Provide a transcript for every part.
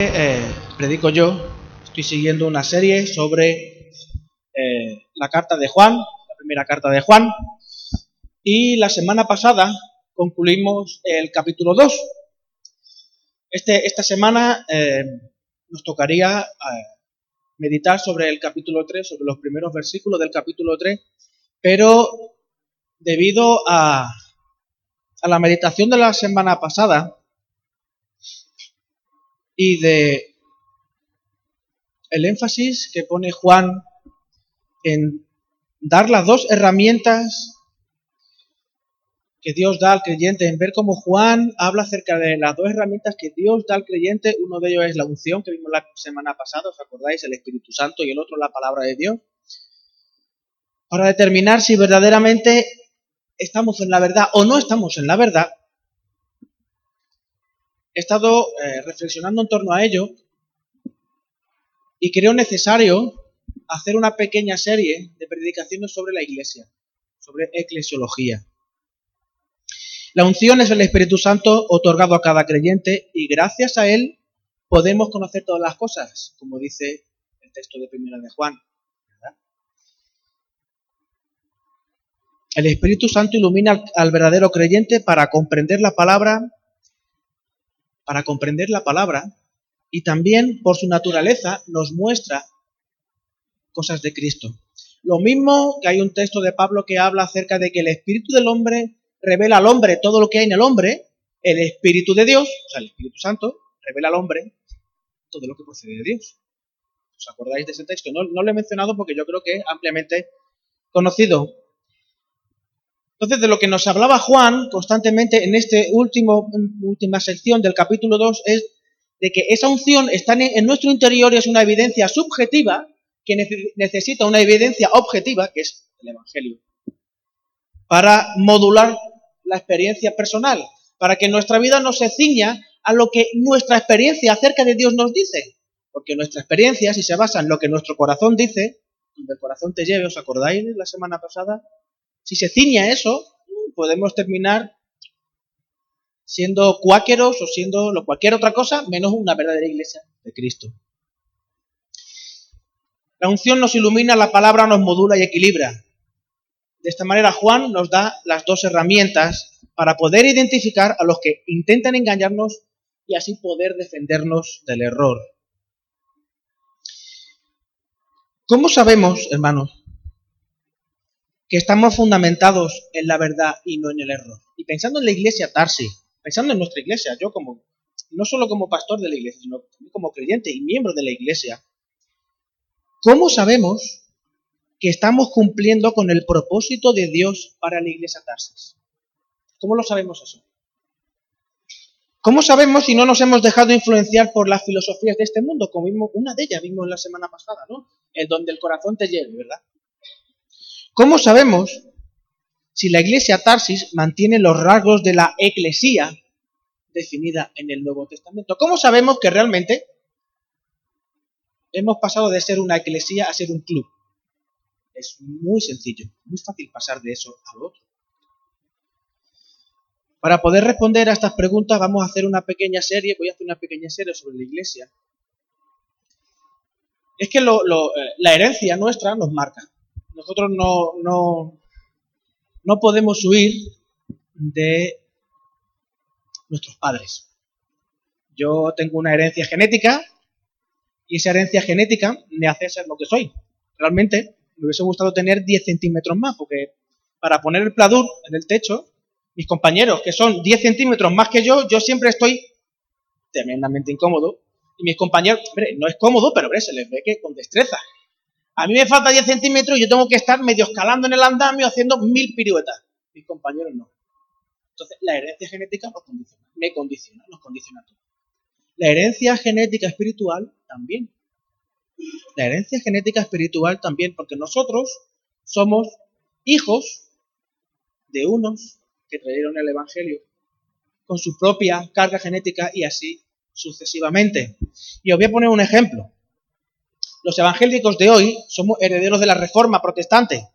Eh, predico yo, estoy siguiendo una serie sobre eh, la carta de Juan, la primera carta de Juan, y la semana pasada concluimos el capítulo 2. Este, esta semana eh, nos tocaría meditar sobre el capítulo 3, sobre los primeros versículos del capítulo 3, pero debido a, a la meditación de la semana pasada, y de el énfasis que pone Juan en dar las dos herramientas que Dios da al creyente, en ver cómo Juan habla acerca de las dos herramientas que Dios da al creyente. Uno de ellos es la unción que vimos la semana pasada, ¿os acordáis? El Espíritu Santo y el otro la palabra de Dios. Para determinar si verdaderamente estamos en la verdad o no estamos en la verdad, he estado eh, reflexionando en torno a ello y creo necesario hacer una pequeña serie de predicaciones sobre la iglesia, sobre eclesiología. La unción es el Espíritu Santo otorgado a cada creyente y gracias a él podemos conocer todas las cosas, como dice el texto de Primera de Juan. El Espíritu Santo ilumina al verdadero creyente para comprender la palabra para comprender la palabra y también por su naturaleza nos muestra cosas de Cristo. Lo mismo que hay un texto de Pablo que habla acerca de que el espíritu del hombre revela al hombre todo lo que hay en el hombre, el espíritu de Dios, o sea, el Espíritu Santo, revela al hombre todo lo que procede de Dios. ¿Os acordáis de ese texto? No, lo he mencionado porque yo creo que es ampliamente conocido. Entonces, de lo que nos hablaba Juan constantemente en esta última sección del capítulo 2 es de que esa unción está en nuestro interior y es una evidencia subjetiva que necesita una evidencia objetiva, que es el Evangelio, para modular la experiencia personal, para que nuestra vida no se ciña a lo que nuestra experiencia acerca de Dios nos dice. Porque nuestra experiencia, si se basa en lo que nuestro corazón dice, donde el corazón te lleve, ¿os acordáis la semana pasada? Si se ciña a eso, podemos terminar siendo cuáqueros o siendo cualquier otra cosa menos una verdadera iglesia de Cristo. La unción nos ilumina, la palabra nos modula y equilibra. De esta manera Juan nos da las dos herramientas para poder identificar a los que intentan engañarnos y así poder defendernos del error. ¿Cómo sabemos, hermanos, que estamos fundamentados en la verdad y no en el error. Y pensando en la iglesia Tarsi, pensando en nuestra iglesia, yo como, no solo como pastor de la iglesia, sino como creyente y miembro de la iglesia, ¿cómo sabemos que estamos cumpliendo con el propósito de Dios para la iglesia Tarsis? ¿Cómo lo sabemos eso? ¿Cómo sabemos si no nos hemos dejado influenciar por las filosofías de este mundo? Como vimos, una de ellas vimos la semana pasada, ¿no? El donde el corazón te lleve, ¿verdad? ¿Cómo sabemos si la iglesia Tarsis mantiene los rasgos de la eclesía definida en el Nuevo Testamento? ¿Cómo sabemos que realmente hemos pasado de ser una eclesía a ser un club? Es muy sencillo, muy fácil pasar de eso a otro. Para poder responder a estas preguntas vamos a hacer una pequeña serie, voy a hacer una pequeña serie sobre la iglesia. Es que eh, la herencia nuestra nos marca nosotros no, no, no podemos huir de nuestros padres. Yo tengo una herencia genética y esa herencia genética me hace ser lo que soy. Realmente me hubiese gustado tener 10 centímetros más, porque para poner el pladur en el techo, mis compañeros que son 10 centímetros más que yo, yo siempre estoy tremendamente incómodo. Y mis compañeros, hombre, no es cómodo, pero se les ve que con destreza. A mí me falta 10 centímetros y yo tengo que estar medio escalando en el andamio haciendo mil piruetas. Mis compañeros no. Entonces, la herencia genética nos condiciona, me condiciona, nos condiciona todo. La herencia genética espiritual también. La herencia genética espiritual también, porque nosotros somos hijos de unos que trajeron el Evangelio con su propia carga genética y así sucesivamente. Y os voy a poner un ejemplo los evangélicos de hoy somos herederos de la reforma protestante.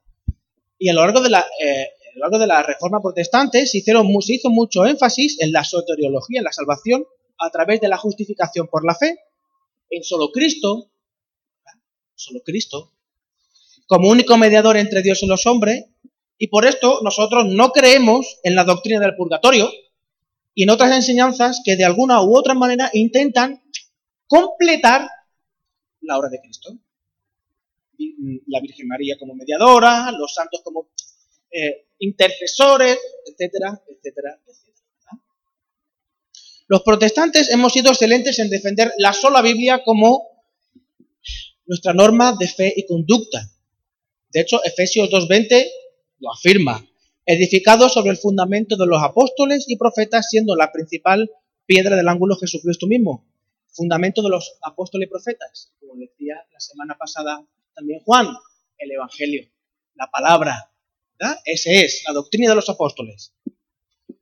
Y a lo largo de la, eh, reforma protestante se, hicieron, se hizo mucho énfasis en la soteriología, en la salvación, a través de la justificación por la fe en solo Cristo, solo Cristo, como único mediador entre Dios y los hombres, y por esto nosotros no creemos en la doctrina del purgatorio y en otras enseñanzas que de alguna u otra manera intentan completar la obra de Cristo. La Virgen María como mediadora, los santos como eh, intercesores, etcétera, etcétera, etcétera. Los protestantes hemos sido excelentes en defender la sola Biblia como nuestra norma de fe y conducta. De hecho, Efesios 2.20 lo afirma, edificado sobre el fundamento de los apóstoles y profetas, siendo la principal piedra del ángulo Jesucristo mismo, fundamento de los apóstoles y profetas, como decía la semana pasada también Juan, el Evangelio, la palabra, ¿verdad? Ese es, la doctrina de los apóstoles.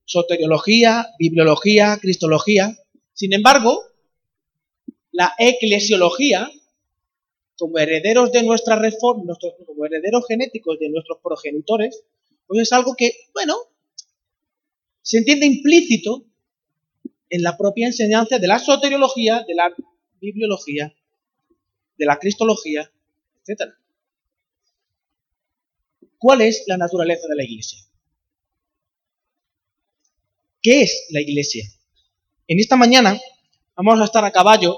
Soteriología, bibliología, cristología. Sin embargo, la eclesiología, como herederos de nuestra reforma, como herederos genéticos de nuestros progenitores, pues es algo que, bueno, se entiende implícito en la propia enseñanza de la soteriología, de la bibliología, de la cristología, etc. ¿Cuál es la naturaleza de la iglesia? ¿Qué es la iglesia? En esta mañana vamos a estar a caballo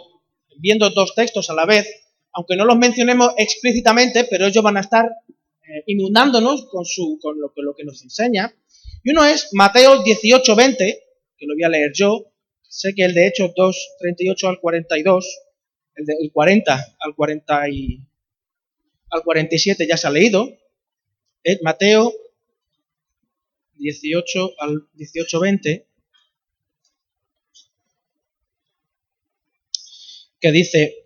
viendo dos textos a la vez, aunque no los mencionemos explícitamente, pero ellos van a estar eh, inundándonos con, su, con lo, lo, que nos enseña. Y uno es Mateo 18, 20, que lo voy a leer yo. Sé que el de Hechos 2, 38 al 42, el del 40 al, 40 y, al 47 ya se ha leído. Eh, Mateo 18 al 18-20, que dice,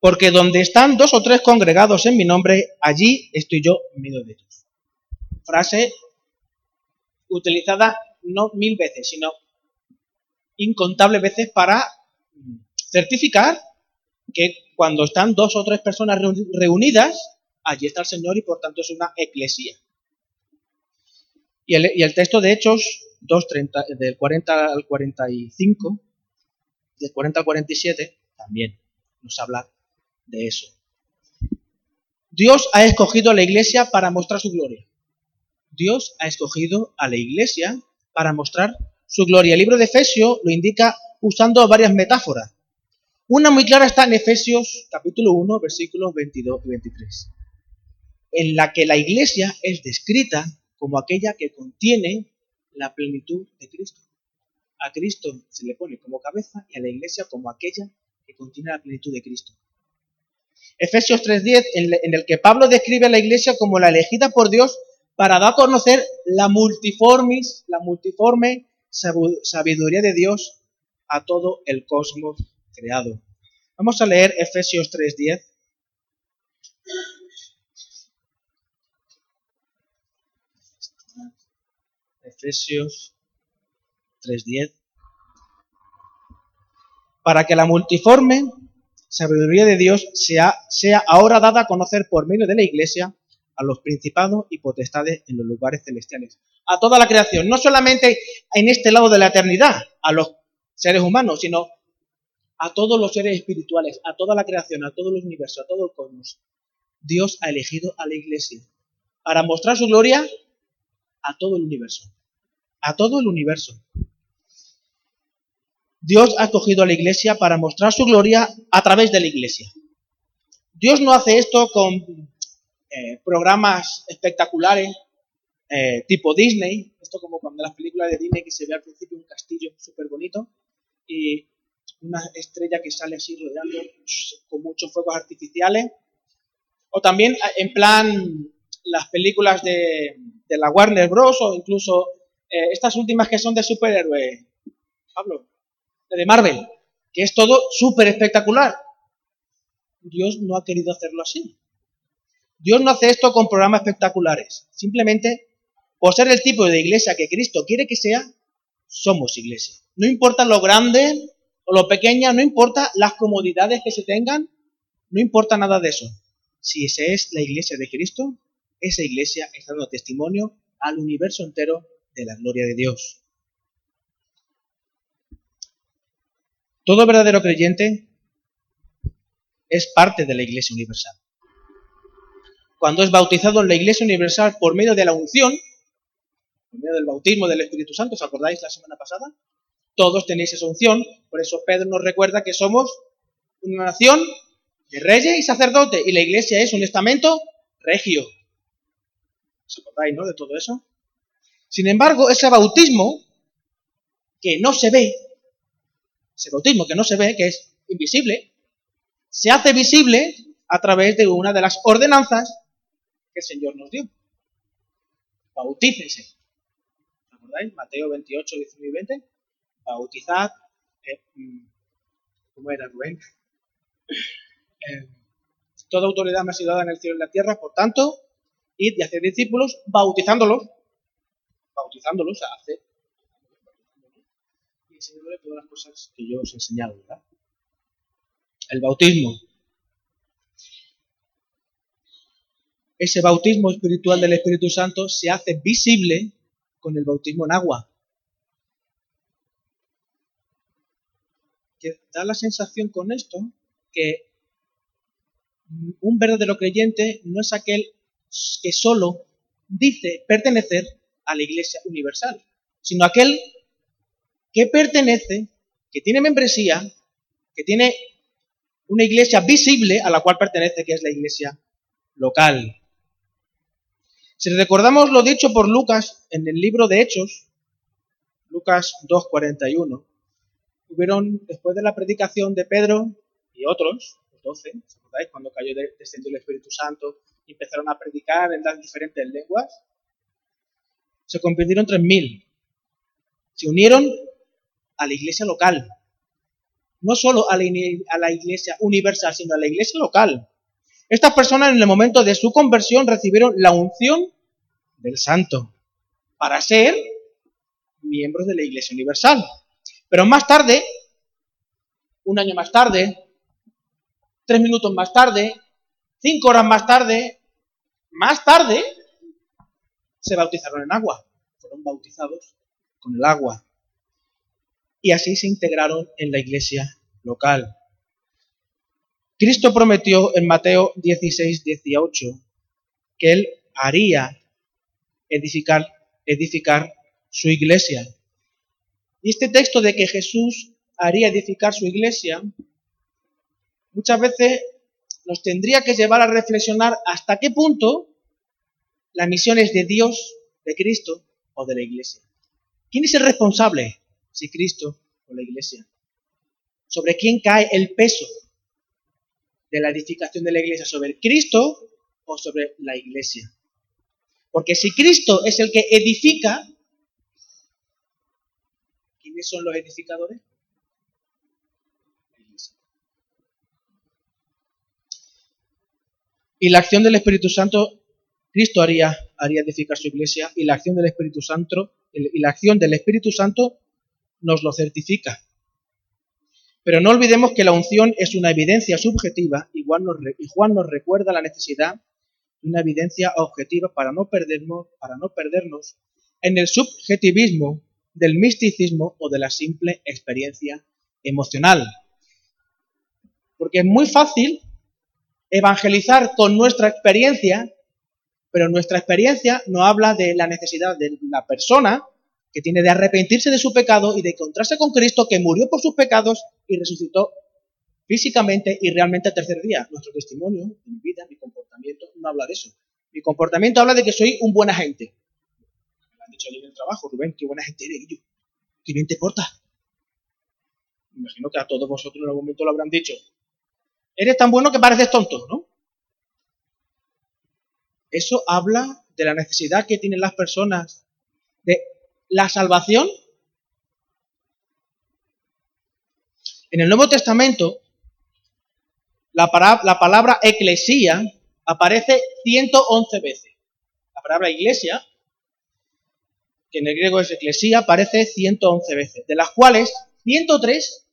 porque donde están dos o tres congregados en mi nombre, allí estoy yo en medio de ellos. Frase utilizada no mil veces, sino incontables veces para certificar que cuando están dos o tres personas reunidas, allí está el Señor y por tanto es una eclesía. Y el, texto de Hechos 2.30, del 40 al 45, del 40 al 47, también nos habla de eso. Dios ha escogido a la iglesia para mostrar su gloria. Dios ha escogido a la iglesia para mostrar su gloria. El libro de Efesios lo indica usando varias metáforas. Una muy clara está en Efesios capítulo 1, versículos 22 y 23, en la que la iglesia es descrita como aquella que contiene la plenitud de Cristo. A Cristo se le pone como cabeza y a la iglesia como aquella que contiene la plenitud de Cristo. Efesios 3.10, en el que Pablo describe a la iglesia como la elegida por Dios para dar a conocer la multiformis, la multiforme sabiduría de Dios a todo el cosmos creado. Vamos a leer Efesios 3.10. Efesios 3.10, para que la multiforme sabiduría de Dios sea, sea ahora dada a conocer por medio de la Iglesia a los principados y potestades en los lugares celestiales. A toda la creación, no solamente en este lado de la eternidad, a los seres humanos, sino a todos los seres espirituales, a toda la creación, a todo el universo, a todo el cosmos. Dios ha elegido a la Iglesia para mostrar su gloria a todo el universo a todo el universo. Dios ha escogido a la iglesia para mostrar su gloria a través de la iglesia. Dios no hace esto con eh, programas espectaculares eh, tipo Disney, esto como cuando las películas de Disney que se ve al principio un castillo súper bonito y una estrella que sale así rodeando con muchos fuegos artificiales. O también eh, en plan las películas de, la Warner Bros. o incluso eh, estas últimas que son de superhéroes, Pablo, de Marvel, que es todo súper espectacular. Dios no ha querido hacerlo así. Dios no hace esto con programas espectaculares. Simplemente, por ser el tipo de iglesia que Cristo quiere que sea, somos iglesia. No importa lo grande o lo pequeña, no importa las comodidades que se tengan, no importa nada de eso. Si esa es la iglesia de Cristo, esa iglesia está dando testimonio al universo entero de la gloria de Dios. Todo verdadero creyente es parte de la Iglesia Universal. Cuando es bautizado en la Iglesia Universal por medio de la unción, por medio del bautismo del Espíritu Santo, ¿os acordáis la semana pasada? Todos tenéis esa unción, por eso Pedro nos recuerda que somos una nación de reyes y sacerdotes, y la Iglesia es un estamento regio. ¿Os acordáis, no, de todo eso? Sin embargo, ese bautismo que no se ve, ese bautismo que no se ve, que es invisible, se hace visible a través de una de las ordenanzas que el Señor nos dio. Bautícese. ¿Recordáis? Mateo 28, 19 y 20. Bautizad. Eh, mm, ¿Cómo era Rubén? Eh, toda autoridad me ha sido dada en el cielo y en la tierra, por tanto, id y hacer discípulos, bautizándolos, bautizándolos, hacer, y enseñándoles todas las cosas que yo os he enseñado, ¿verdad? El bautismo. Ese bautismo espiritual del Espíritu Santo se hace visible con el bautismo en agua. Que da la sensación con esto que un verdadero creyente no es aquel que solo dice pertenecer a la Iglesia Universal, sino aquel que pertenece, que tiene membresía, que tiene una iglesia visible a la cual pertenece, que es la iglesia local. Si recordamos lo dicho por Lucas en el libro de Hechos, Lucas 2.41, hubieron, después de la predicación de Pedro y otros, los doce, acordáis? Cuando cayó, descendió el Espíritu Santo y empezaron a predicar en las diferentes lenguas, se convirtieron tres mil. Se unieron a la iglesia local, no solo a la, iglesia universal, sino a la iglesia local. Estas personas en el momento de su conversión recibieron la unción del santo para ser miembros de la iglesia universal. Pero más tarde, un año más tarde, tres minutos más tarde, cinco horas más tarde, más tarde, se bautizaron en agua. Fueron bautizados con el agua y así se integraron en la iglesia local. Cristo prometió en Mateo 16, 18 que él haría edificar, edificar su iglesia. Y este texto de que Jesús haría edificar su iglesia, muchas veces nos tendría que llevar a reflexionar hasta qué punto la misión es de Dios, de Cristo o de la iglesia. ¿Quién es el responsable? si Cristo o la iglesia. ¿Sobre quién cae el peso de la edificación de la iglesia? ¿Sobre Cristo o sobre la iglesia? Porque si Cristo es el que edifica, ¿quiénes son los edificadores? Y la acción del Espíritu Santo, Cristo haría, haría edificar su iglesia y la acción del Espíritu Santo, y la acción del Espíritu Santo nos lo certifica. Pero no olvidemos que la unción es una evidencia subjetiva y Juan nos, recuerda la necesidad de una evidencia objetiva para no, perdernos, para no perdernos en el subjetivismo del misticismo o de la simple experiencia emocional. Porque es muy fácil evangelizar con nuestra experiencia, pero nuestra experiencia no habla de la necesidad de la persona que tiene de arrepentirse de su pecado y de encontrarse con Cristo que murió por sus pecados y resucitó físicamente y realmente al tercer día. Nuestro testimonio, mi vida, mi comportamiento, no habla de eso. Mi comportamiento habla de que soy un buen agente. Me han dicho en el trabajo, Rubén, qué buena gente eres. yo, qué bien te portas. Me imagino que a todos vosotros en algún momento lo habrán dicho. Eres tan bueno que pareces tonto, ¿no? Eso habla de la necesidad que tienen las personas de la salvación? En el Nuevo Testamento, la, la palabra eclesía aparece 111 veces. La palabra iglesia, que en el griego es eclesía, aparece 111 veces, de las cuales 103,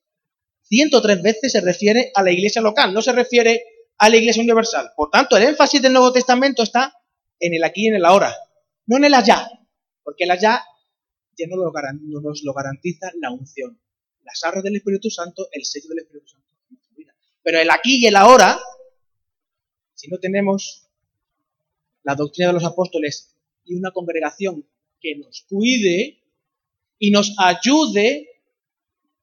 103 veces se refiere a la iglesia local, no se refiere a la iglesia universal. Por tanto, el énfasis del Nuevo Testamento está en el aquí y en el ahora, no en el allá, porque el allá no, nos lo garantiza la unción, las arras del Espíritu Santo, el sello del Espíritu Santo en nuestra vida. Pero el aquí y el ahora, si no tenemos la doctrina de los apóstoles y una congregación que nos cuide y nos ayude,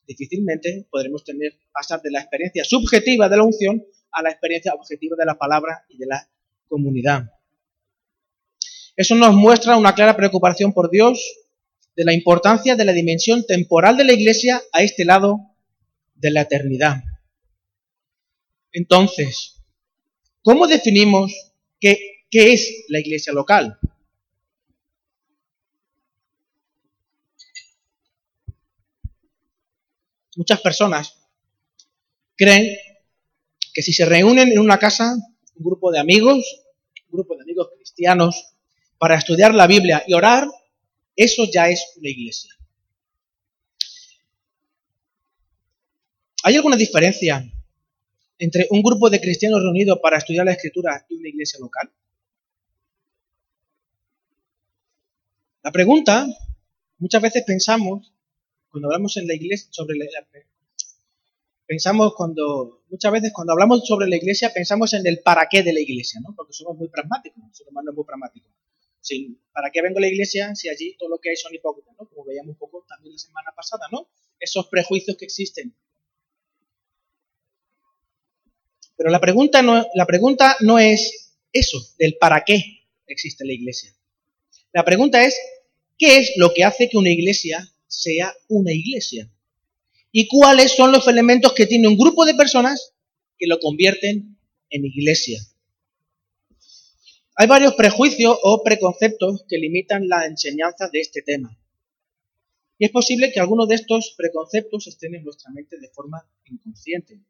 difícilmente podremos tener, pasar de la experiencia subjetiva de la unción a la experiencia objetiva de la palabra y de la comunidad. Eso nos muestra una clara preocupación por Dios de la importancia de la dimensión temporal de la iglesia a este lado de la eternidad. Entonces, ¿cómo definimos qué, qué es la iglesia local? Muchas personas creen que si se reúnen en una casa, un grupo de amigos, un grupo de amigos cristianos, para estudiar la Biblia y orar, eso ya es una iglesia. ¿Hay alguna diferencia entre un grupo de cristianos reunidos para estudiar la escritura y una iglesia local? La pregunta, muchas veces pensamos, cuando hablamos en la iglesia, sobre la, pensamos cuando, muchas veces cuando hablamos sobre la iglesia, pensamos en el para qué de la iglesia, ¿no? Porque somos muy pragmáticos, somos muy ¿Para qué vengo a la iglesia si allí todo lo que hay son hipócritas, ¿no? Como veíamos un poco también la semana pasada, ¿no? Esos prejuicios que existen. Pero la pregunta no, la pregunta no es eso, del para qué existe la iglesia. La pregunta es, ¿qué es lo que hace que una iglesia sea una iglesia? ¿Y cuáles son los elementos que tiene un grupo de personas que lo convierten en iglesia? Hay varios prejuicios o preconceptos que limitan la enseñanza de este tema. Y es posible que algunos de estos preconceptos estén en nuestra mente de forma inconsciente.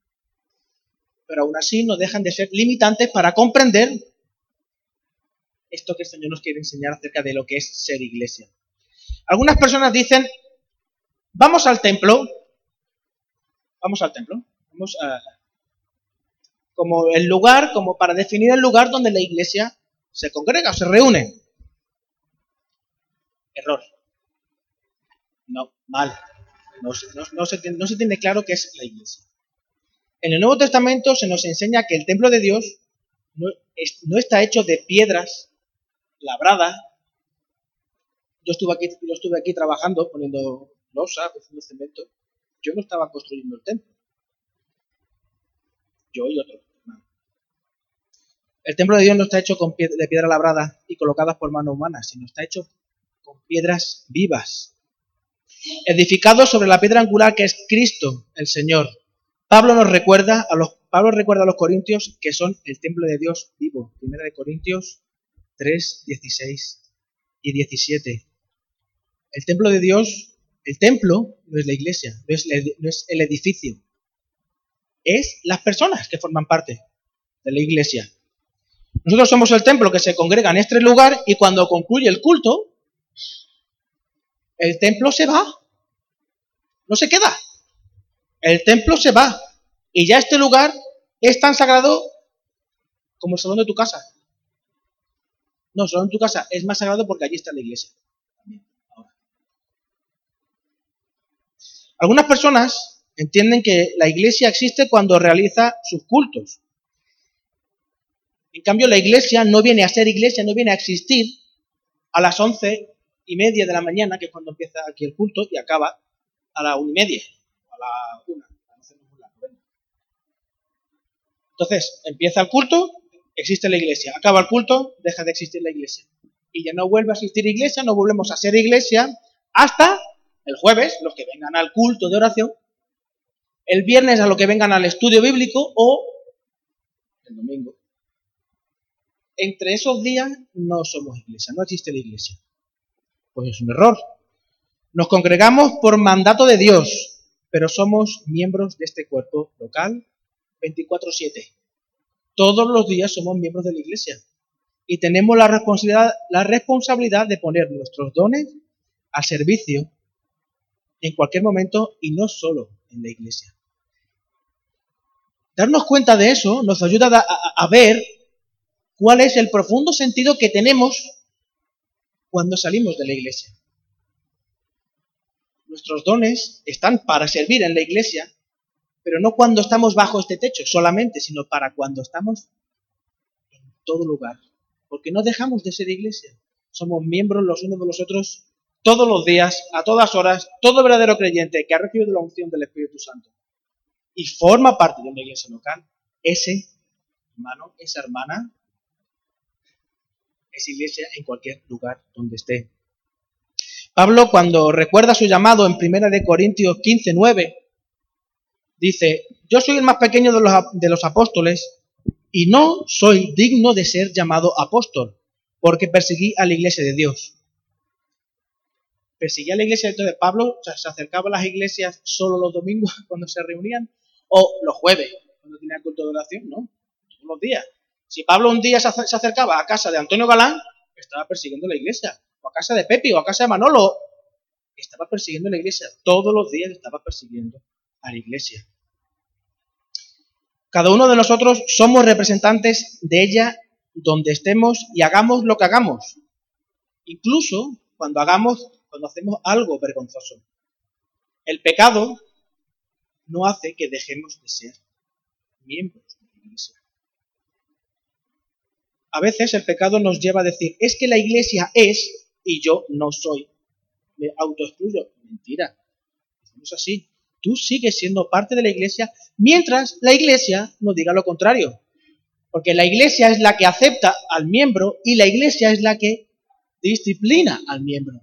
Pero aún así no dejan de ser limitantes para comprender esto que el Señor nos quiere enseñar acerca de lo que es ser iglesia. Algunas personas dicen, vamos al templo, vamos al templo, vamos a, como el lugar, como para definir el lugar donde la iglesia se congrega o se reúne. Error. No, mal. No, se, tiene claro qué es la iglesia. En el Nuevo Testamento se nos enseña que el templo de Dios no, está hecho de piedras labradas. Yo estuve aquí, yo estuve aquí trabajando, poniendo losa, poniendo cemento. Yo no estaba construyendo el templo. Yo y otro. El templo de Dios no está hecho con de piedra labrada y colocadas por mano humana, sino está hecho con piedras vivas, edificado sobre la piedra angular que es Cristo, el Señor. Pablo nos recuerda a los Pablo recuerda a los corintios que son el templo de Dios vivo. Primera de Corintios 3, 16 y 17. El templo de Dios, el templo no es la iglesia, no es el edificio, es las personas que forman parte de la iglesia. Nosotros somos el templo que se congrega en este lugar y cuando concluye el culto, el templo se va. No se queda. El templo se va. Y ya este lugar es tan sagrado como el salón de tu casa. No, el salón de tu casa es más sagrado porque allí está la iglesia. Algunas personas entienden que la iglesia existe cuando realiza sus cultos. En cambio, la iglesia no viene a ser iglesia, no viene a existir a las once y media de la mañana, que es cuando empieza aquí el culto, y acaba a la una y media, a la una. Entonces, empieza el culto, existe la iglesia. Acaba el culto, deja de existir la iglesia. Y ya no vuelve a existir iglesia, no volvemos a ser iglesia hasta el jueves, los que vengan al culto de oración, el viernes a los que vengan al estudio bíblico o el domingo entre esos días no somos iglesia, no existe la iglesia. Pues es un error. Nos congregamos por mandato de Dios, pero somos miembros de este cuerpo local 24/7. Todos los días somos miembros de la iglesia y tenemos la responsabilidad, la responsabilidad de poner nuestros dones al servicio en cualquier momento y no solo en la iglesia. Darnos cuenta de eso nos ayuda a ver cuál es el profundo sentido que tenemos cuando salimos de la iglesia. Nuestros dones están para servir en la iglesia, Pero no cuando estamos bajo este techo solamente, sino para cuando estamos en todo lugar. Porque no dejamos de ser iglesia. Somos miembros los unos de los otros todos los días, a todas horas, todo verdadero creyente que ha recibido la unción del Espíritu Santo y forma parte de una iglesia local, ese hermano, esa hermana, es iglesia en cualquier lugar donde esté. Pablo, cuando recuerda su llamado en 1 Corintios 15, 9, dice, yo soy el más pequeño de los, de los apóstoles y no soy digno de ser llamado apóstol, porque perseguí a la iglesia de Dios. Perseguía a la iglesia, entonces Pablo se acercaba a las iglesias solo los domingos cuando se reunían, o los jueves, cuando tenía culto de oración, ¿no? Todos los días. Si Pablo un día se acercaba a casa de Antonio Galán, estaba persiguiendo la iglesia. O a casa de Pepi, o a casa de Manolo, estaba persiguiendo la iglesia. Todos los días estaba persiguiendo a la iglesia. Cada uno de nosotros somos representantes de ella donde estemos y hagamos lo que hagamos. Incluso cuando hagamos, cuando hacemos algo vergonzoso. El pecado no hace que dejemos de ser miembros de la iglesia. A veces el pecado nos lleva a decir, es que la iglesia es y yo no soy. Me autoexcluyo. Mentira. No es así. Tú sigues siendo parte de la iglesia mientras la iglesia no diga lo contrario. Porque la iglesia es la que acepta al miembro y la iglesia es la que disciplina al miembro.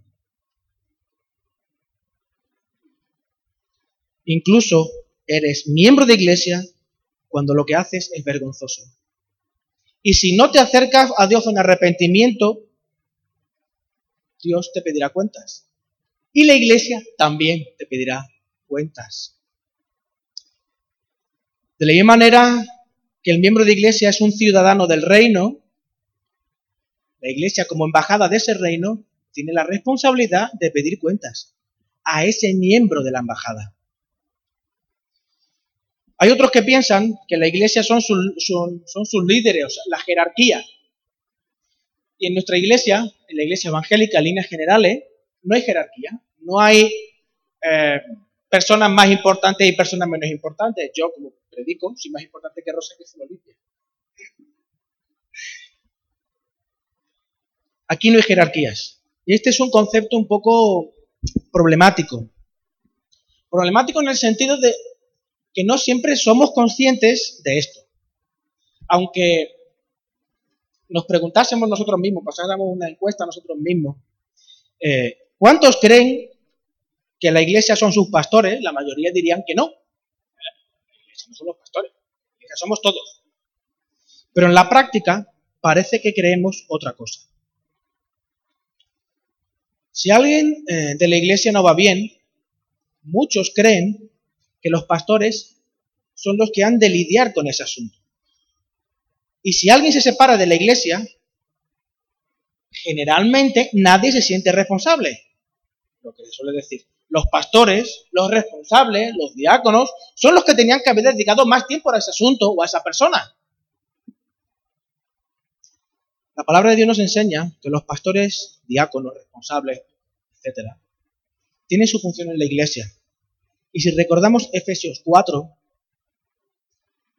Incluso eres miembro de iglesia cuando lo que haces es vergonzoso. Y si no te acercas a Dios en arrepentimiento, Dios te pedirá cuentas. Y la iglesia también te pedirá cuentas. De la misma manera que el miembro de iglesia es un ciudadano del reino, la iglesia como embajada de ese reino tiene la responsabilidad de pedir cuentas a ese miembro de la embajada. Hay otros que piensan que la iglesia son, sus líderes, la jerarquía. Y en nuestra iglesia, en la iglesia evangélica, en líneas generales, no hay jerarquía. No hay eh, personas más importantes y personas menos importantes. Yo, como predico, soy más importante que Rosa que se lo limpia. Aquí no hay jerarquías. Y este es un concepto un poco problemático. Problemático en el sentido de que no siempre somos conscientes de esto. Aunque nos preguntásemos nosotros mismos, pasáramos una encuesta nosotros mismos, eh, ¿cuántos creen que la iglesia son sus pastores? La mayoría dirían que no. La iglesia no son los pastores, somos todos. Pero en la práctica parece que creemos otra cosa. Si alguien eh, de la iglesia no va bien, muchos creen que los pastores son los que han de lidiar con ese asunto. Y si alguien se separa de la iglesia, generalmente nadie se siente responsable. Lo que suele decir. Los pastores, los responsables, los diáconos, son los que tenían que haber dedicado más tiempo a ese asunto o a esa persona. La palabra de Dios nos enseña que los pastores, diáconos, responsables, etc., tienen su función en la iglesia. Y si recordamos Efesios 4,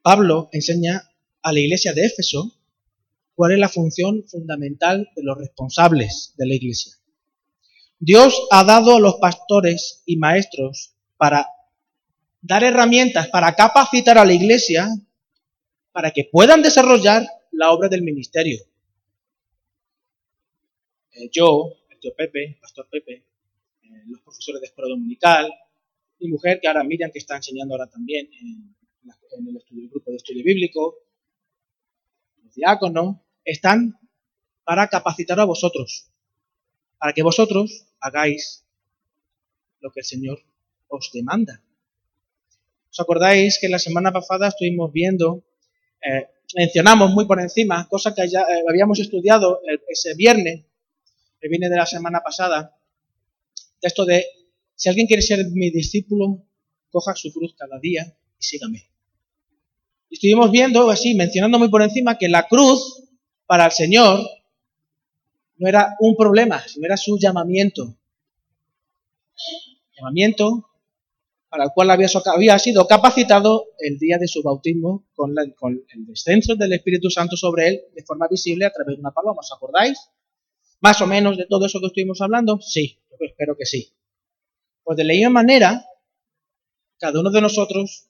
Pablo enseña a la iglesia de Éfeso cuál es la función fundamental de los responsables de la iglesia. Dios ha dado a los pastores y maestros para dar herramientas, para capacitar a la iglesia para que puedan desarrollar la obra del ministerio. Eh, yo, el tío Pepe, el pastor Pepe, eh, los profesores de escuela dominical, mi mujer, que ahora Miriam, que está enseñando ahora también en, el, estudio, grupo de estudio bíblico, los diáconos, están para capacitar a vosotros, para que vosotros hagáis lo que el Señor os demanda. ¿Os acordáis que la semana pasada estuvimos viendo, eh, mencionamos muy por encima, cosas que ya eh, habíamos estudiado ese viernes, que viene de la semana pasada, de esto de si alguien quiere ser mi discípulo, coja su cruz cada día y sígame. Estuvimos viendo así, mencionando muy por encima, que la cruz para el Señor no era un problema, sino era su llamamiento. Llamamiento para el cual había, había sido capacitado el día de su bautismo con, con, el descenso del Espíritu Santo sobre él de forma visible a través de una paloma. ¿Os acordáis? Más o menos de todo eso que estuvimos hablando. Sí, yo espero que sí. Pues de la misma manera, cada uno de nosotros,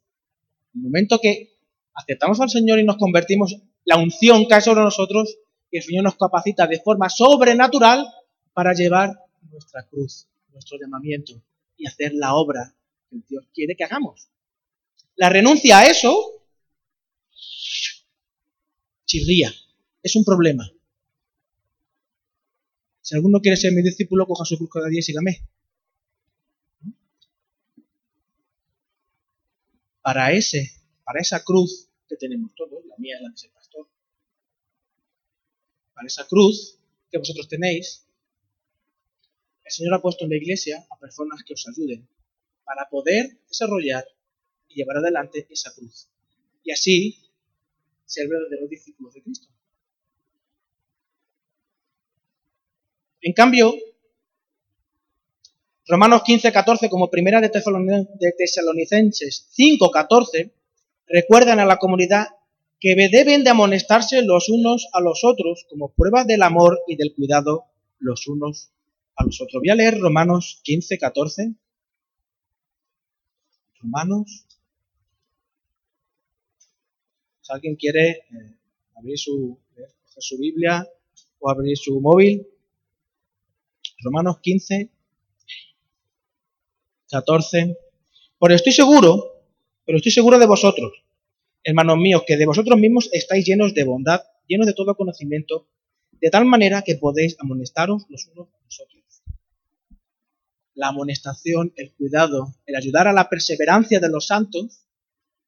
en el momento que aceptamos al Señor y nos convertimos, la unción cae sobre nosotros y el Señor nos capacita de forma sobrenatural para llevar nuestra cruz, nuestro llamamiento y hacer la obra que Dios quiere que hagamos. La renuncia a eso chirría, es un problema. Si alguno quiere ser mi discípulo, coja su cruz cada día y sígame. Para ese, para esa cruz que tenemos todos, la mía es la de ser pastor, para esa cruz que vosotros tenéis, el Señor ha puesto en la iglesia a personas que os ayuden para poder desarrollar y llevar adelante esa cruz. Y así ser verdaderos discípulos de Cristo. En cambio, Romanos 15, 14, como primera de Tesalonicenses 5, 14, recuerdan a la comunidad que deben de amonestarse los unos a los otros como prueba del amor y del cuidado los unos a los otros. Voy a leer Romanos 15, 14. Romanos. Si alguien quiere eh, abrir su, su Biblia o abrir su móvil, Romanos 15, 14. Por estoy seguro, pero estoy seguro de vosotros, hermanos míos, que de vosotros mismos estáis llenos de bondad, llenos de todo conocimiento, de tal manera que podéis amonestaros los unos a los otros la amonestación, el cuidado, el ayudar a la perseverancia de los santos,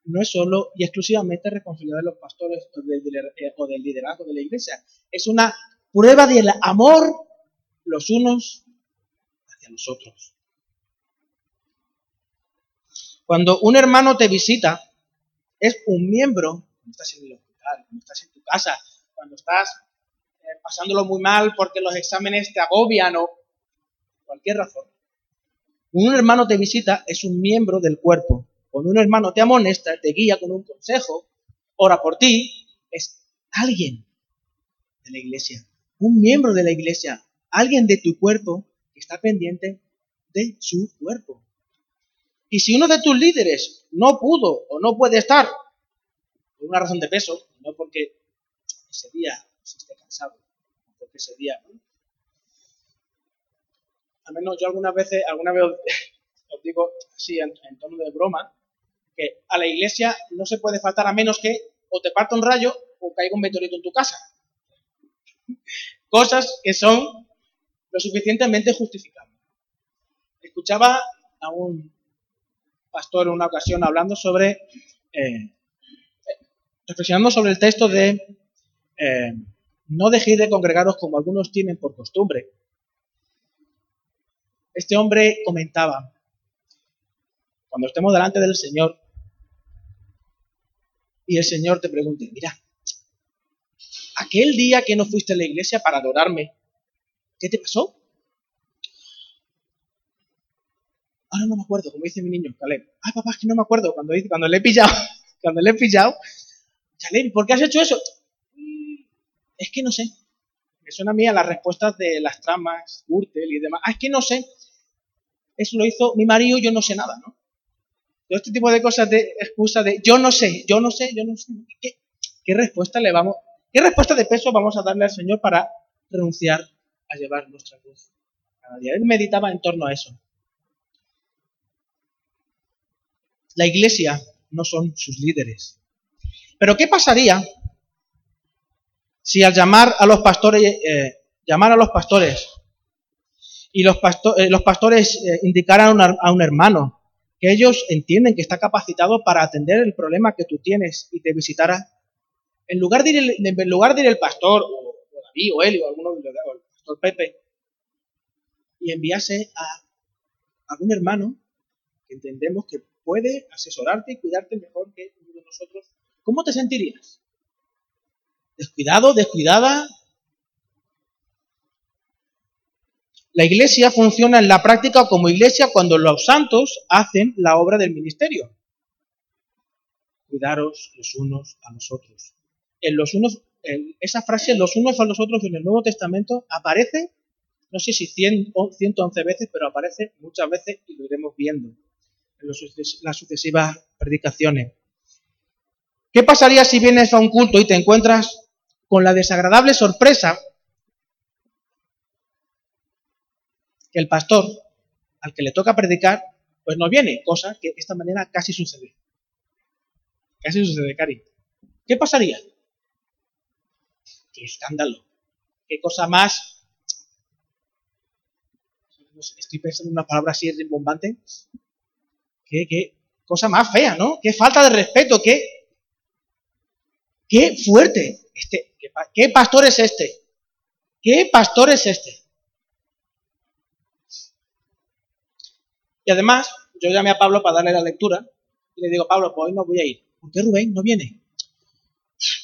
no es solo y exclusivamente responsabilidad de los pastores o del, eh, liderazgo de la iglesia. Es una prueba del amor los unos hacia los otros. Cuando un hermano te visita, es un miembro, cuando estás en el hospital, cuando estás en tu casa, cuando estás eh, pasándolo muy mal porque los exámenes te agobian o cualquier razón, un hermano te visita es un miembro del cuerpo. Cuando un hermano te amonesta, te guía con un consejo, ora por ti, es alguien de la iglesia, un miembro de la iglesia, alguien de tu cuerpo que está pendiente de su cuerpo. Y si uno de tus líderes no pudo o no puede estar por una razón de peso, no porque ese día se esté cansado, porque ese día al menos yo algunas veces, alguna vez os, digo así en, tono de broma, que a la iglesia no se puede faltar a menos que o te parta un rayo o caiga un meteorito en tu casa. Cosas que son lo suficientemente justificables. Escuchaba a un pastor en una ocasión hablando sobre, eh, reflexionando sobre el texto de eh, no dejéis de congregaros como algunos tienen por costumbre, este hombre comentaba, cuando estemos delante del Señor y el Señor te pregunte, mira, aquel día que no fuiste a la iglesia para adorarme, ¿qué te pasó? Ahora no me acuerdo, como dice mi niño, Caleb. Ay, papá, es que no me acuerdo. Cuando, cuando le he pillado, cuando le he pillado, Caleb, ¿por qué has hecho eso? Es que no sé. Me suena a mí a las respuestas de las tramas, Gürtel y demás. Ah, es que no sé eso lo hizo mi marido, yo no sé nada, ¿no? Todo este tipo de cosas de excusa de yo no sé, yo no sé, yo no sé. ¿Qué, respuesta le vamos, qué respuesta de peso vamos a darle al Señor para renunciar a llevar nuestra cruz cada día? Él meditaba en torno a eso. La iglesia no son sus líderes. Pero ¿qué pasaría si al llamar a los pastores, eh, llamar a los pastores y los, eh, los pastores eh, indicaran a un hermano que ellos entienden que está capacitado para atender el problema que tú tienes y te visitara, en lugar de ir el, en lugar de ir el pastor, o, David, o él, o alguno, o el pastor Pepe, y enviase a algún hermano que entendemos que puede asesorarte y cuidarte mejor que uno de nosotros, ¿cómo te sentirías? ¿Descuidado? ¿Descuidada? La iglesia funciona en la práctica como iglesia cuando los santos hacen la obra del ministerio. Cuidaros los unos a los otros. En los unos, esa frase, los unos a los otros, en el Nuevo Testamento aparece, no sé si 100 o 111 veces, pero aparece muchas veces y lo iremos viendo en las sucesivas predicaciones. ¿Qué pasaría si vienes a un culto y te encuentras con la desagradable sorpresa que el pastor al que le toca predicar, pues no viene, cosa que esta manera casi sucede. Casi sucede, Cari. ¿Qué pasaría? Qué escándalo. Qué cosa más. Estoy pensando en una palabra así rimbombante. Qué, cosa más fea, ¿no? Qué falta de respeto, qué. Qué fuerte. Este, qué, ¿Qué pastor es este? ¿Qué pastor es este? Y además, yo llamé a Pablo para darle la lectura y le digo, Pablo, pues hoy no voy a ir. ¿Por qué Rubén no viene?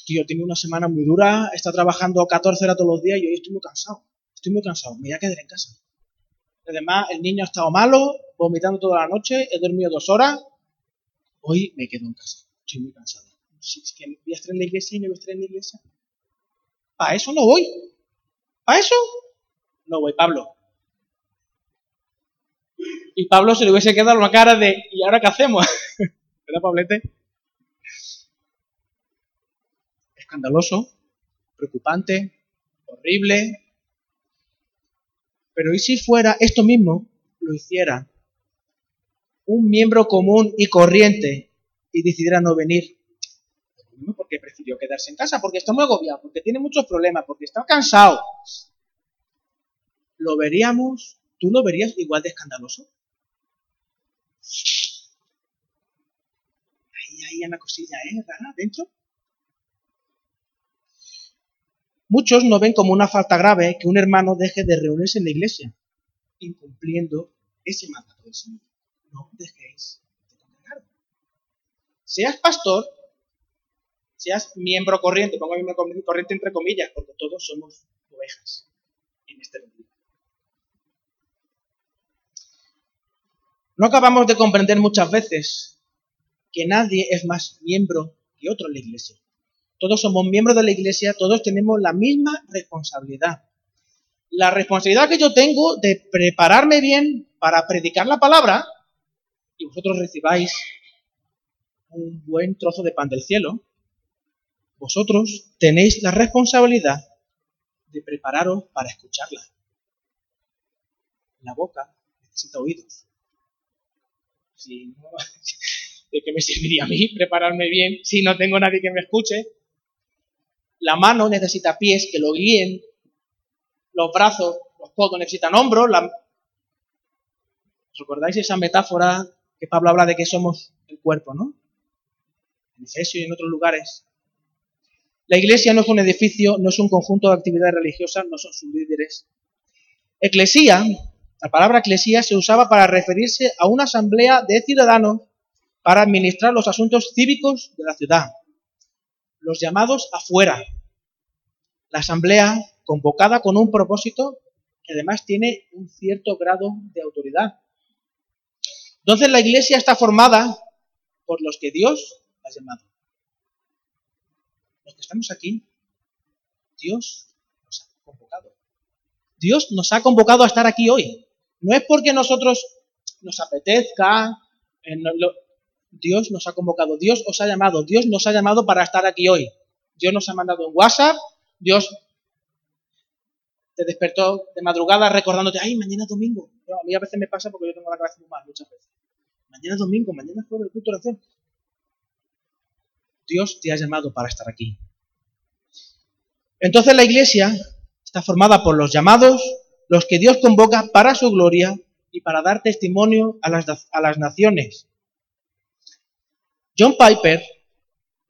Tío, tiene una semana muy dura, está trabajando 14 horas todos los días y hoy estoy muy cansado. Estoy muy cansado, me voy a quedar en casa. Además, el niño ha estado malo, vomitando toda la noche, he dormido dos horas. Hoy me quedo en casa, estoy muy cansado. Si es que voy a estar en la iglesia y me voy a estar en la iglesia. ¿Para eso no voy? ¿Para eso? No voy, Pablo. Y Pablo se le hubiese quedado una cara de, ¿y ahora qué hacemos? ¿Verdad, Pablete? Escandaloso, preocupante, horrible. Pero ¿y si fuera esto mismo, lo hiciera un miembro común y corriente y decidiera no venir? Porque prefirió quedarse en casa, porque está muy agobiado, porque tiene muchos problemas, porque está cansado. ¿Lo veríamos? ¿Tú lo verías igual de escandaloso? Ahí hay una cosilla, ¿eh? Rara dentro. Muchos no ven como una falta grave que un hermano deje de reunirse en la iglesia, incumpliendo ese mandato del Señor. No dejéis de congregar. Seas pastor, seas miembro corriente, pongo miembro corriente entre comillas, porque todos somos ovejas en este mundo. No acabamos de comprender muchas veces que nadie es más miembro que otro en la iglesia. Todos somos miembros de la iglesia, todos tenemos la misma responsabilidad. La responsabilidad que yo tengo de prepararme bien para predicar la palabra y vosotros recibáis un buen trozo de pan del cielo, vosotros tenéis la responsabilidad de prepararos para escucharla. La boca necesita oídos. Si no, ¿De qué me serviría a mí prepararme bien si no tengo nadie que me escuche? La mano necesita pies que lo guíen, los brazos, los codos necesitan hombros. La... ¿Recordáis esa metáfora que Pablo habla de que somos el cuerpo, no? En Efesio y en otros lugares. La iglesia no es un edificio, no es un conjunto de actividades religiosas, no son sus líderes. Eclesía la palabra eclesía se usaba para referirse a una asamblea de ciudadanos para administrar los asuntos cívicos de la ciudad, los llamados afuera. La asamblea convocada con un propósito que además tiene un cierto grado de autoridad. Entonces la iglesia está formada por los que Dios ha llamado. Los que estamos aquí, Dios nos ha convocado. Dios nos ha convocado a estar aquí hoy. No es porque nosotros nos apetezca, eh, Dios nos ha convocado, Dios os ha llamado, Dios nos ha llamado para estar aquí hoy. Dios nos ha mandado en WhatsApp, Dios te despertó de madrugada recordándote, ay, mañana es domingo. a mí a veces me pasa porque yo tengo la cabeza muy mal muchas veces. Mañana es domingo, mañana es jueves culto oración. Dios te ha llamado para estar aquí. Entonces la iglesia está formada por los llamados, los que Dios convoca para su gloria y para dar testimonio a las, a las naciones. John Piper,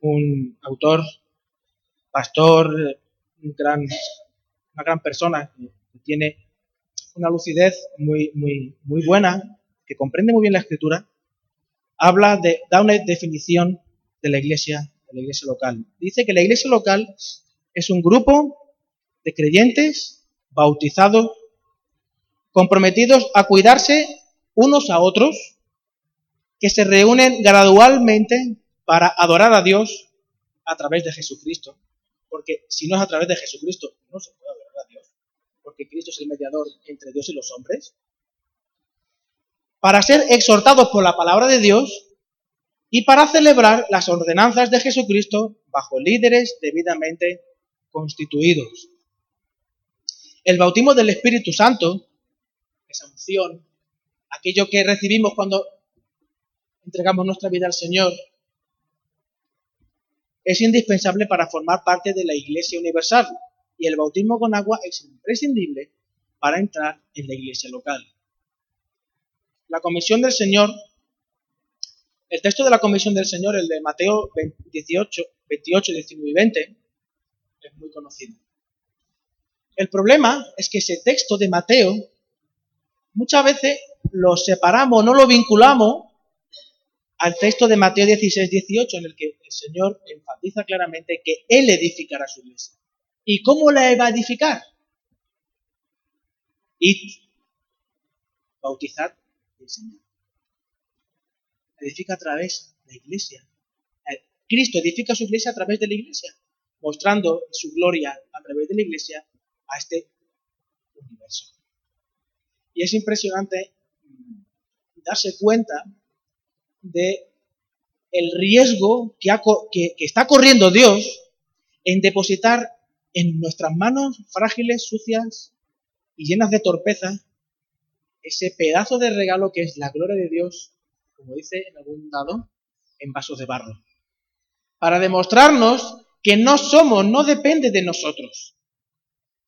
un autor, pastor, una gran persona que tiene una lucidez muy, muy, muy buena, que comprende muy bien la escritura, habla de, da una definición de la iglesia, de la iglesia local. Dice que la iglesia local es un grupo de creyentes bautizados comprometidos a cuidarse unos a otros, que se reúnen gradualmente para adorar a Dios a través de Jesucristo. Porque si no es a través de Jesucristo, no se puede adorar a Dios. Porque Cristo es el mediador entre Dios y los hombres. Para ser exhortados por la palabra de Dios y para celebrar las ordenanzas de Jesucristo bajo líderes debidamente constituidos. El bautismo del Espíritu Santo, esa unción, aquello que recibimos cuando entregamos nuestra vida al Señor, es indispensable para formar parte de la Iglesia Universal y el bautismo con agua es imprescindible para entrar en la Iglesia local. La comisión del Señor, el texto de la comisión del Señor, el de Mateo 18, 28, 19 y 20, es muy conocido. El problema es que ese texto de Mateo muchas veces lo separamos, no lo vinculamos al texto de Mateo 16, 18, en el que el Señor enfatiza claramente que Él edificará su iglesia. ¿Y cómo la va a edificar? Y bautizar y enseñar. Edifica a través de la iglesia. Eh, Cristo edifica su iglesia a través de la iglesia, mostrando su gloria a través de la iglesia a este universo. Y es impresionante darse cuenta de el riesgo que, está corriendo Dios en depositar en nuestras manos frágiles, sucias y llenas de torpeza ese pedazo de regalo que es la gloria de Dios, como dice en algún dado, en vasos de barro. Para demostrarnos que no somos, no depende de nosotros,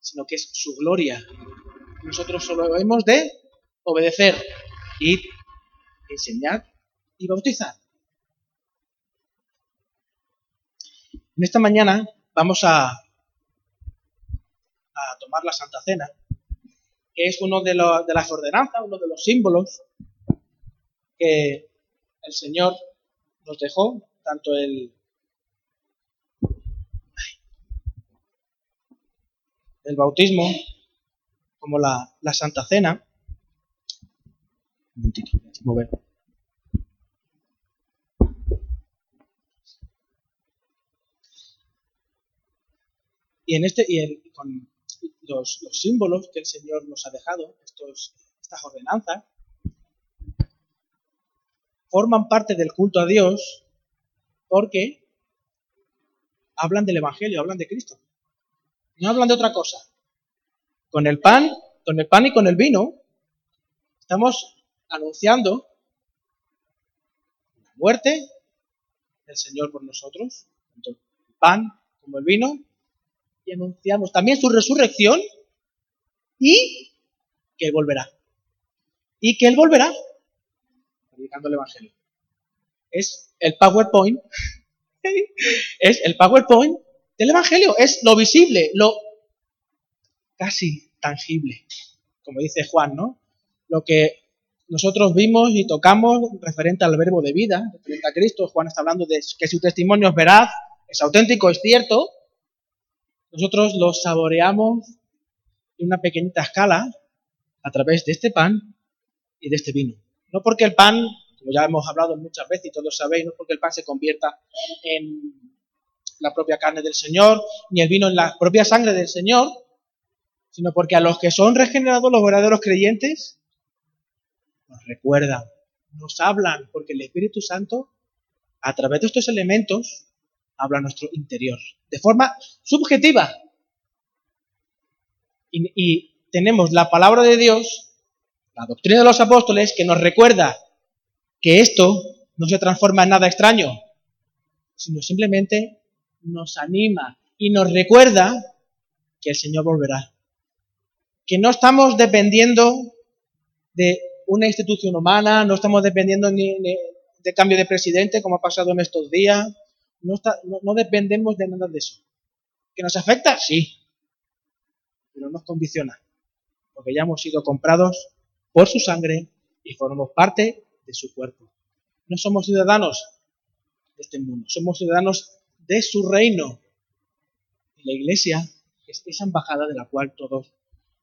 sino que es su gloria. Nosotros solo hemos de obedecer y enseñar y bautizar. En esta mañana vamos a, tomar la Santa Cena, que es uno de, de las ordenanzas, uno de los símbolos que el Señor nos dejó, tanto el, el bautismo como la, la Santa Cena. Un momentito, mover. Y, en este, y con los, símbolos que el Señor nos ha dejado, estos, estas ordenanzas, forman parte del culto a Dios porque hablan del Evangelio, hablan de Cristo. No hablan de otra cosa. Con el pan, con el pan y con el vino, estamos anunciando la muerte del Señor por nosotros, tanto el pan como el vino, y anunciamos también su resurrección y que Él volverá. Y que Él volverá, predicando el Evangelio. Es el PowerPoint, es el PowerPoint del Evangelio, es lo visible, lo casi tangible, como dice Juan, ¿no? Lo que nosotros vimos y tocamos referente al verbo de vida, referente a Cristo. Juan está hablando de que su testimonio es veraz, es auténtico, es cierto, nosotros lo saboreamos en una pequeñita escala a través de este pan y de este vino. No porque el pan, como ya hemos hablado muchas veces y todos sabéis, no porque el pan se convierta en la propia carne del Señor, ni el vino en la propia sangre del Señor, sino porque a los que son regenerados, los verdaderos creyentes, nos recuerdan, nos hablan, porque el Espíritu Santo, a través de estos elementos, habla nuestro interior, de forma subjetiva. Y, tenemos la palabra de Dios, la doctrina de los apóstoles, que nos recuerda que esto no se transforma en nada extraño, sino simplemente nos anima y nos recuerda que el Señor volverá. Que no estamos dependiendo de una institución humana, no estamos dependiendo ni, de cambio de presidente como ha pasado en estos días, no, dependemos de nada de eso. ¿Que nos afecta? Sí. Pero nos condiciona. Porque ya hemos sido comprados por su sangre y formamos parte de su cuerpo. No somos ciudadanos de este mundo, somos ciudadanos de su reino. Y la iglesia es esa embajada de la cual todos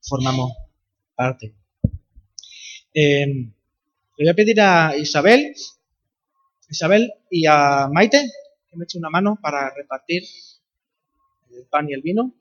formamos parte. Eh, le voy a pedir a Isabel, Isabel y a Maite me eche una mano para repartir el pan y el vino.